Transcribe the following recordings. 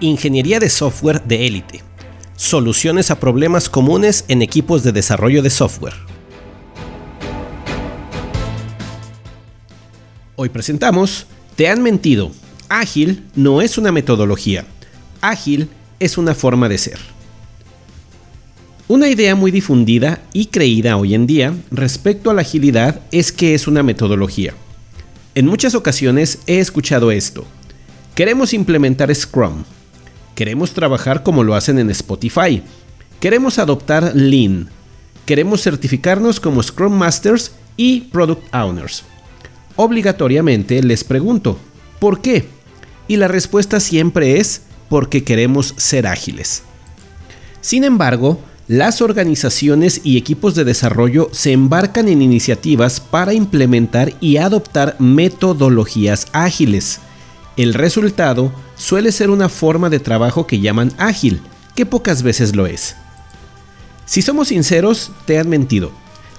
Ingeniería de software de élite. Soluciones a problemas comunes en equipos de desarrollo de software. Hoy presentamos Te han mentido. Ágil no es una metodología. Ágil es una forma de ser. Una idea muy difundida y creída hoy en día respecto a la agilidad es que es una metodología. En muchas ocasiones he escuchado esto. Queremos implementar Scrum. Queremos trabajar como lo hacen en Spotify. Queremos adoptar Lean. Queremos certificarnos como Scrum Masters y Product Owners. Obligatoriamente les pregunto, ¿por qué? Y la respuesta siempre es porque queremos ser ágiles. Sin embargo, las organizaciones y equipos de desarrollo se embarcan en iniciativas para implementar y adoptar metodologías ágiles. El resultado suele ser una forma de trabajo que llaman ágil, que pocas veces lo es. Si somos sinceros, te han mentido.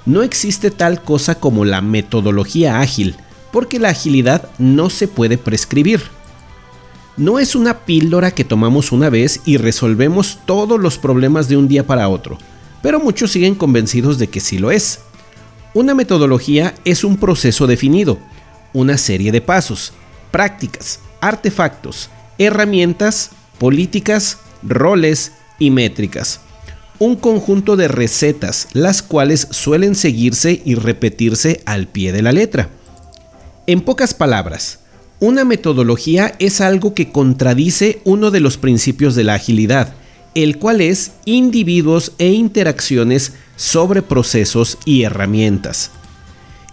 No existe tal cosa como la metodología ágil, porque la agilidad no se puede prescribir. No es una píldora que tomamos una vez y resolvemos todos los problemas de un día para otro, pero muchos siguen convencidos de que sí lo es. Una metodología es un proceso definido, una serie de pasos, prácticas, artefactos, herramientas, políticas, roles y métricas. Un conjunto de recetas, las cuales suelen seguirse y repetirse al pie de la letra. En pocas palabras, una metodología es algo que contradice uno de los principios de la agilidad, el cual es individuos e interacciones sobre procesos y herramientas.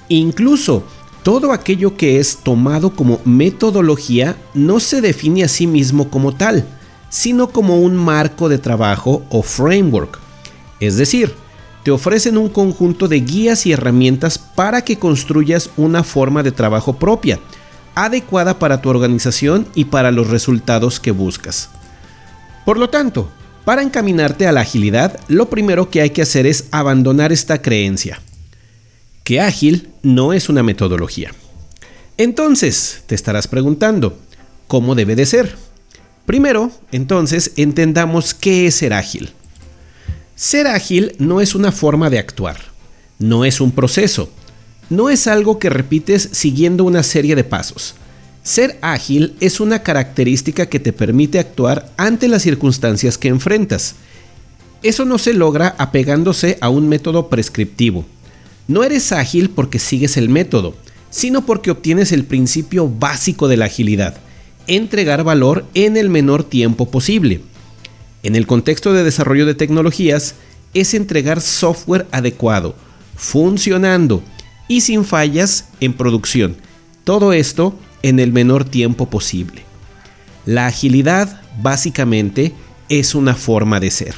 Incluso todo aquello que es tomado como metodología no se define a sí mismo como tal, sino como un marco de trabajo o framework. Es decir, te ofrecen un conjunto de guías y herramientas para que construyas una forma de trabajo propia, adecuada para tu organización y para los resultados que buscas. Por lo tanto, para encaminarte a la agilidad, lo primero que hay que hacer es abandonar esta creencia que ágil no es una metodología. Entonces, te estarás preguntando, ¿cómo debe de ser? Primero, entonces, entendamos qué es ser ágil. Ser ágil no es una forma de actuar, no es un proceso, no es algo que repites siguiendo una serie de pasos. Ser ágil es una característica que te permite actuar ante las circunstancias que enfrentas. Eso no se logra apegándose a un método prescriptivo, no eres ágil porque sigues el método, sino porque obtienes el principio básico de la agilidad, entregar valor en el menor tiempo posible. En el contexto de desarrollo de tecnologías, es entregar software adecuado, funcionando y sin fallas en producción. Todo esto en el menor tiempo posible. La agilidad, básicamente, es una forma de ser.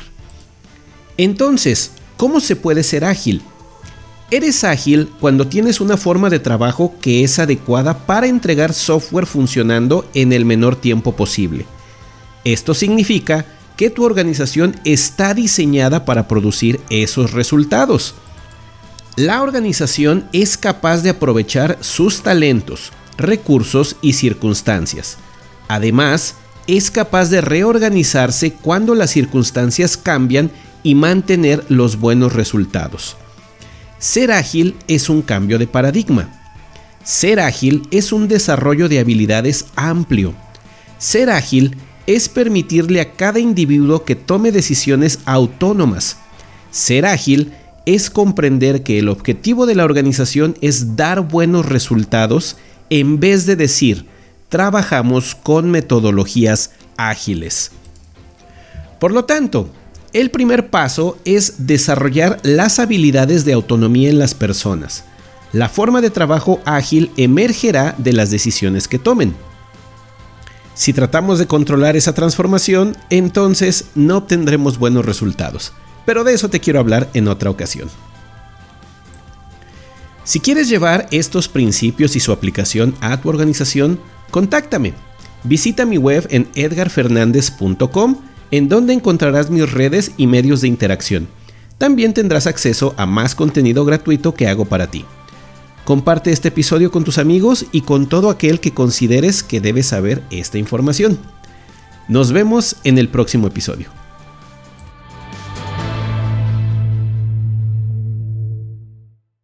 Entonces, ¿cómo se puede ser ágil? Eres ágil cuando tienes una forma de trabajo que es adecuada para entregar software funcionando en el menor tiempo posible. Esto significa que tu organización está diseñada para producir esos resultados. La organización es capaz de aprovechar sus talentos, recursos y circunstancias. Además, es capaz de reorganizarse cuando las circunstancias cambian y mantener los buenos resultados. Ser ágil es un cambio de paradigma. Ser ágil es un desarrollo de habilidades amplio. Ser ágil es permitirle a cada individuo que tome decisiones autónomas. Ser ágil es comprender que el objetivo de la organización es dar buenos resultados en vez de decir, trabajamos con metodologías ágiles. Por lo tanto, el primer paso es desarrollar las habilidades de autonomía en las personas. La forma de trabajo ágil emergerá de las decisiones que tomen. Si tratamos de controlar esa transformación, entonces no obtendremos buenos resultados. Pero de eso te quiero hablar en otra ocasión. Si quieres llevar estos principios y su aplicación a tu organización, contáctame. Visita mi web en edgarfernandez.com en donde encontrarás mis redes y medios de interacción. También tendrás acceso a más contenido gratuito que hago para ti. Comparte este episodio con tus amigos y con todo aquel que consideres que debe saber esta información. Nos vemos en el próximo episodio.